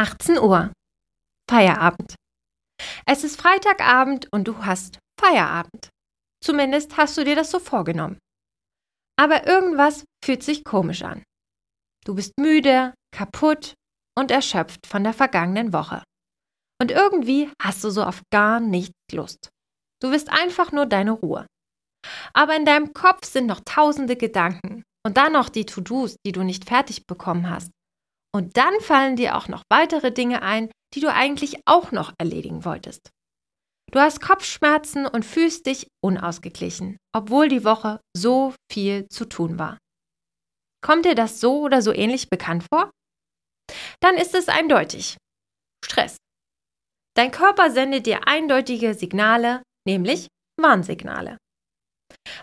18 Uhr. Feierabend. Es ist Freitagabend und du hast Feierabend. Zumindest hast du dir das so vorgenommen. Aber irgendwas fühlt sich komisch an. Du bist müde, kaputt und erschöpft von der vergangenen Woche. Und irgendwie hast du so auf gar nichts Lust. Du willst einfach nur deine Ruhe. Aber in deinem Kopf sind noch tausende Gedanken und dann noch die To-Dos, die du nicht fertig bekommen hast. Und dann fallen dir auch noch weitere Dinge ein, die du eigentlich auch noch erledigen wolltest. Du hast Kopfschmerzen und fühlst dich unausgeglichen, obwohl die Woche so viel zu tun war. Kommt dir das so oder so ähnlich bekannt vor? Dann ist es eindeutig. Stress. Dein Körper sendet dir eindeutige Signale, nämlich Warnsignale.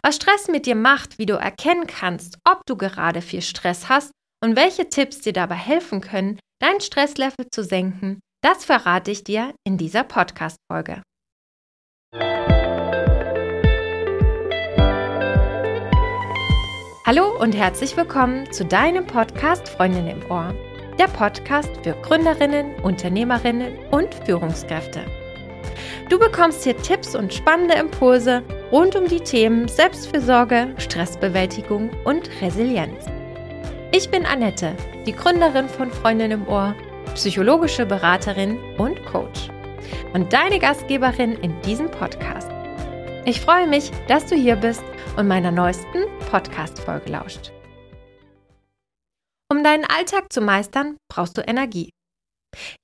Was Stress mit dir macht, wie du erkennen kannst, ob du gerade viel Stress hast und welche Tipps dir dabei helfen können, dein Stresslevel zu senken, das verrate ich dir in dieser Podcast-Folge. Hallo und herzlich willkommen zu deinem Podcast Freundin im Ohr. Der Podcast für Gründerinnen, Unternehmerinnen und Führungskräfte. Du bekommst hier Tipps und spannende Impulse rund um die Themen Selbstfürsorge, Stressbewältigung und Resilienz. Ich bin Annette, die Gründerin von Freundin im Ohr, psychologische Beraterin und Coach und deine Gastgeberin in diesem Podcast. Ich freue mich, dass du hier bist und meiner neuesten Podcast-Folge lauscht. Um deinen Alltag zu meistern, brauchst du Energie.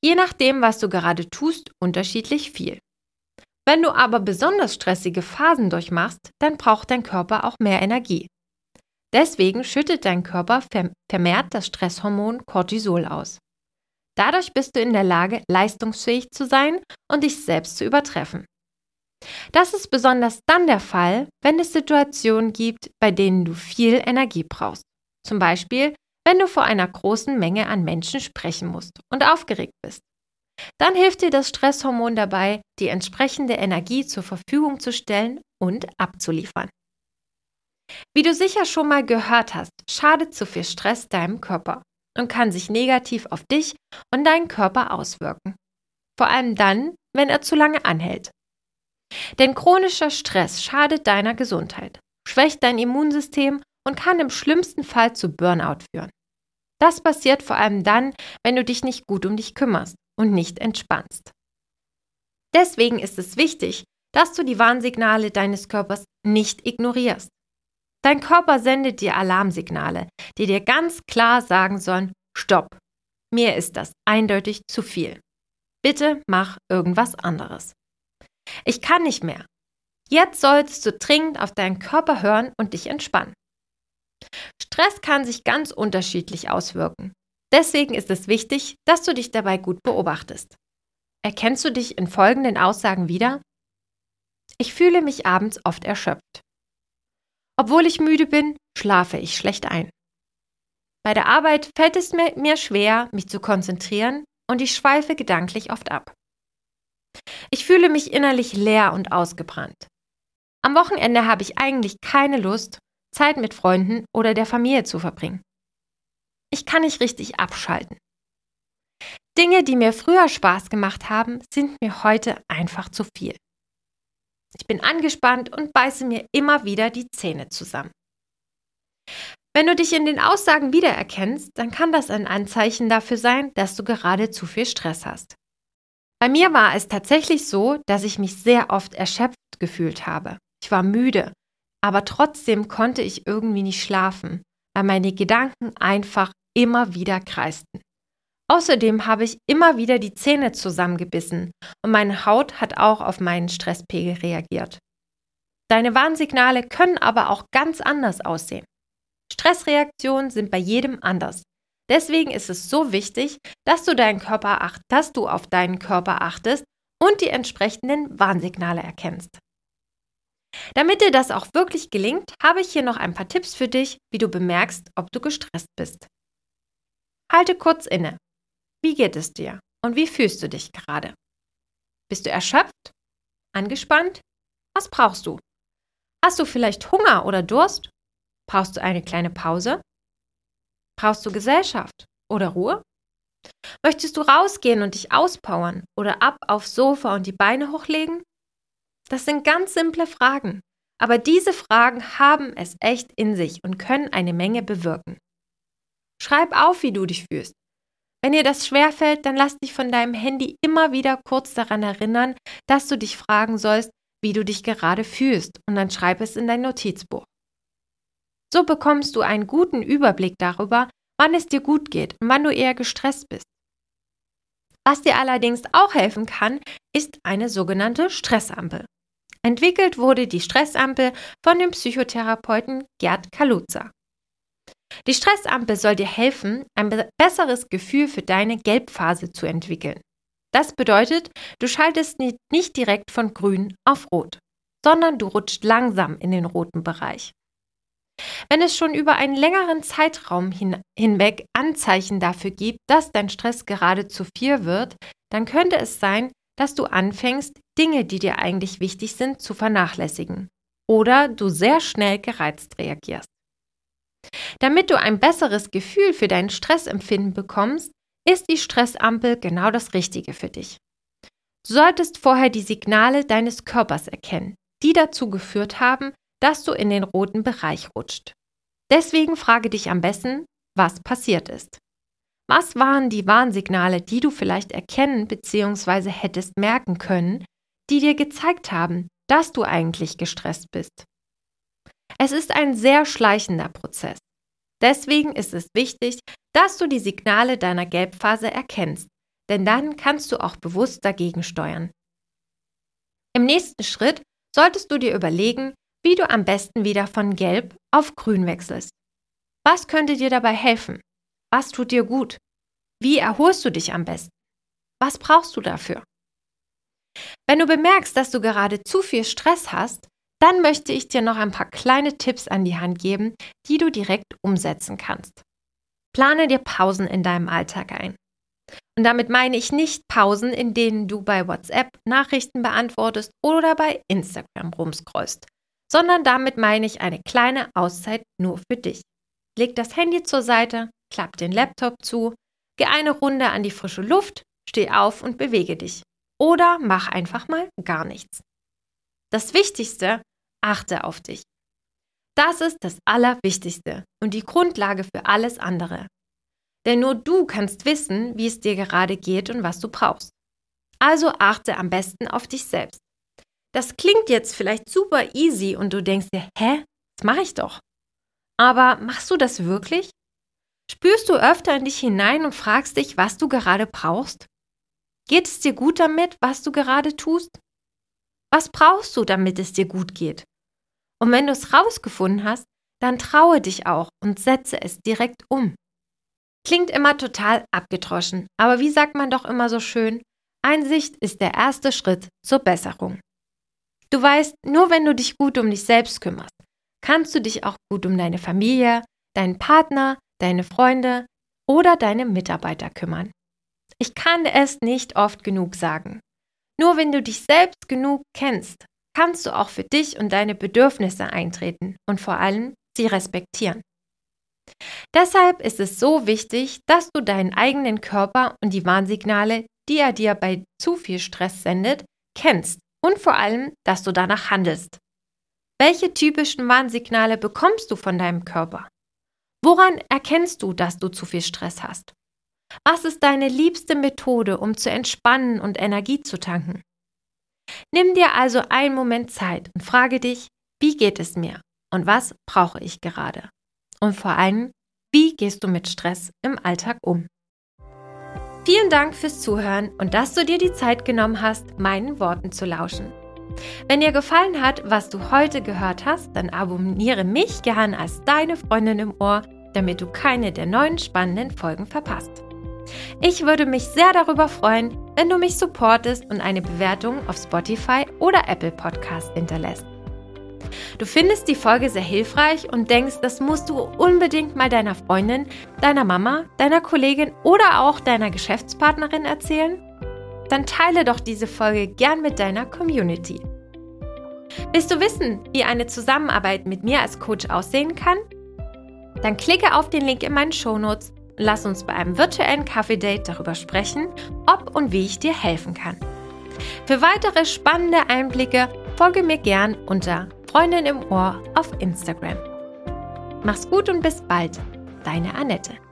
Je nachdem, was du gerade tust, unterschiedlich viel. Wenn du aber besonders stressige Phasen durchmachst, dann braucht dein Körper auch mehr Energie. Deswegen schüttet dein Körper vermehrt das Stresshormon Cortisol aus. Dadurch bist du in der Lage, leistungsfähig zu sein und dich selbst zu übertreffen. Das ist besonders dann der Fall, wenn es Situationen gibt, bei denen du viel Energie brauchst. Zum Beispiel, wenn du vor einer großen Menge an Menschen sprechen musst und aufgeregt bist. Dann hilft dir das Stresshormon dabei, die entsprechende Energie zur Verfügung zu stellen und abzuliefern. Wie du sicher schon mal gehört hast, schadet zu viel Stress deinem Körper und kann sich negativ auf dich und deinen Körper auswirken. Vor allem dann, wenn er zu lange anhält. Denn chronischer Stress schadet deiner Gesundheit, schwächt dein Immunsystem und kann im schlimmsten Fall zu Burnout führen. Das passiert vor allem dann, wenn du dich nicht gut um dich kümmerst und nicht entspannst. Deswegen ist es wichtig, dass du die Warnsignale deines Körpers nicht ignorierst. Dein Körper sendet dir Alarmsignale, die dir ganz klar sagen sollen, stopp, mir ist das eindeutig zu viel. Bitte mach irgendwas anderes. Ich kann nicht mehr. Jetzt solltest du dringend auf deinen Körper hören und dich entspannen. Stress kann sich ganz unterschiedlich auswirken. Deswegen ist es wichtig, dass du dich dabei gut beobachtest. Erkennst du dich in folgenden Aussagen wieder? Ich fühle mich abends oft erschöpft. Obwohl ich müde bin, schlafe ich schlecht ein. Bei der Arbeit fällt es mir, schwer, mich zu konzentrieren und ich schweife gedanklich oft ab. Ich fühle mich innerlich leer und ausgebrannt. Am Wochenende habe ich eigentlich keine Lust, Zeit mit Freunden oder der Familie zu verbringen. Ich kann nicht richtig abschalten. Dinge, die mir früher Spaß gemacht haben, sind mir heute einfach zu viel. Ich bin angespannt und beiße mir immer wieder die Zähne zusammen. Wenn du dich in den Aussagen wiedererkennst, dann kann das ein Anzeichen dafür sein, dass du gerade zu viel Stress hast. Bei mir war es tatsächlich so, dass ich mich sehr oft erschöpft gefühlt habe. Ich war müde, aber trotzdem konnte ich irgendwie nicht schlafen, weil meine Gedanken einfach immer wieder kreisten. Außerdem habe ich immer wieder die Zähne zusammengebissen und meine Haut hat auch auf meinen Stresspegel reagiert. Deine Warnsignale können aber auch ganz anders aussehen. Stressreaktionen sind bei jedem anders. Deswegen ist es so wichtig, dass du deinen Körper acht, dass du auf deinen Körper achtest und die entsprechenden Warnsignale erkennst. Damit dir das auch wirklich gelingt, habe ich hier noch ein paar Tipps für dich, wie du bemerkst, ob du gestresst bist. Halte kurz inne. Wie geht es dir und wie fühlst du dich gerade? Bist du erschöpft? Angespannt? Was brauchst du? Hast du vielleicht Hunger oder Durst? Brauchst du eine kleine Pause? Brauchst du Gesellschaft oder Ruhe? Möchtest du rausgehen und dich auspowern oder ab aufs Sofa und die Beine hochlegen? Das sind ganz simple Fragen, aber diese Fragen haben es echt in sich und können eine Menge bewirken. Schreib auf, wie du dich fühlst. Wenn dir das schwerfällt, dann lass dich von deinem Handy immer wieder kurz daran erinnern, dass du dich fragen sollst, wie du dich gerade fühlst und dann schreib es in dein Notizbuch. So bekommst du einen guten Überblick darüber, wann es dir gut geht und wann du eher gestresst bist. Was dir allerdings auch helfen kann, ist eine sogenannte Stressampel. Entwickelt wurde die Stressampel von dem Psychotherapeuten Gerd Kaluza. Die Stressampel soll dir helfen, ein besseres Gefühl für deine Gelbphase zu entwickeln. Das bedeutet, du schaltest nicht direkt von grün auf rot, sondern du rutscht langsam in den roten Bereich. Wenn es schon über einen längeren Zeitraum hin hinweg Anzeichen dafür gibt, dass dein Stress gerade zu viel wird, dann könnte es sein, dass du anfängst, Dinge, die dir eigentlich wichtig sind, zu vernachlässigen oder du sehr schnell gereizt reagierst. Damit du ein besseres Gefühl für dein Stressempfinden bekommst, ist die Stressampel genau das Richtige für dich. Du solltest vorher die Signale deines Körpers erkennen, die dazu geführt haben, dass du in den roten Bereich rutscht. Deswegen frage dich am besten, was passiert ist. Was waren die Warnsignale, die du vielleicht erkennen bzw. hättest merken können, die dir gezeigt haben, dass du eigentlich gestresst bist? Es ist ein sehr schleichender Prozess. Deswegen ist es wichtig, dass du die Signale deiner Gelbphase erkennst, denn dann kannst du auch bewusst dagegen steuern. Im nächsten Schritt solltest du dir überlegen, wie du am besten wieder von Gelb auf Grün wechselst. Was könnte dir dabei helfen? Was tut dir gut? Wie erholst du dich am besten? Was brauchst du dafür? Wenn du bemerkst, dass du gerade zu viel Stress hast, dann möchte ich dir noch ein paar kleine Tipps an die Hand geben, die du direkt umsetzen kannst. Plane dir Pausen in deinem Alltag ein. Und damit meine ich nicht Pausen, in denen du bei WhatsApp Nachrichten beantwortest oder bei Instagram rumscrollst, sondern damit meine ich eine kleine Auszeit nur für dich. Leg das Handy zur Seite, klapp den Laptop zu, geh eine Runde an die frische Luft, steh auf und bewege dich. Oder mach einfach mal gar nichts. Das Wichtigste achte auf dich. Das ist das Allerwichtigste und die Grundlage für alles andere. Denn nur du kannst wissen, wie es dir gerade geht und was du brauchst. Also achte am besten auf dich selbst. Das klingt jetzt vielleicht super easy und du denkst dir, hä, das mache ich doch. Aber machst du das wirklich? Spürst du öfter in dich hinein und fragst dich, was du gerade brauchst? Geht es dir gut damit, was du gerade tust? Was brauchst du, damit es dir gut geht? Und wenn du es rausgefunden hast, dann traue dich auch und setze es direkt um. Klingt immer total abgedroschen, aber wie sagt man doch immer so schön, Einsicht ist der erste Schritt zur Besserung. Du weißt, nur wenn du dich gut um dich selbst kümmerst, kannst du dich auch gut um deine Familie, deinen Partner, deine Freunde oder deine Mitarbeiter kümmern. Ich kann es nicht oft genug sagen. Nur wenn du dich selbst genug kennst, kannst du auch für dich und deine Bedürfnisse eintreten und vor allem sie respektieren. Deshalb ist es so wichtig, dass du deinen eigenen Körper und die Warnsignale, die er dir bei zu viel Stress sendet, kennst und vor allem, dass du danach handelst. Welche typischen Warnsignale bekommst du von deinem Körper? Woran erkennst du, dass du zu viel Stress hast? Was ist deine liebste Methode, um zu entspannen und Energie zu tanken? Nimm dir also einen Moment Zeit und frage dich, wie geht es mir und was brauche ich gerade? Und vor allem, wie gehst du mit Stress im Alltag um? Vielen Dank fürs Zuhören und dass du dir die Zeit genommen hast, meinen Worten zu lauschen. Wenn dir gefallen hat, was du heute gehört hast, dann abonniere mich gern als deine Freundin im Ohr, damit du keine der neuen spannenden Folgen verpasst. Ich würde mich sehr darüber freuen, wenn du mich supportest und eine Bewertung auf Spotify oder Apple Podcast hinterlässt. Du findest die Folge sehr hilfreich und denkst, das musst du unbedingt mal deiner Freundin, deiner Mama, deiner Kollegin oder auch deiner Geschäftspartnerin erzählen? Dann teile doch diese Folge gern mit deiner Community. Willst du wissen, wie eine Zusammenarbeit mit mir als Coach aussehen kann? Dann klicke auf den Link in meinen Shownotes lass uns bei einem virtuellen Kaffee-Date darüber sprechen, ob und wie ich dir helfen kann. Für weitere spannende Einblicke folge mir gern unter Freundin im Ohr auf Instagram. Mach's gut und bis bald, deine Annette.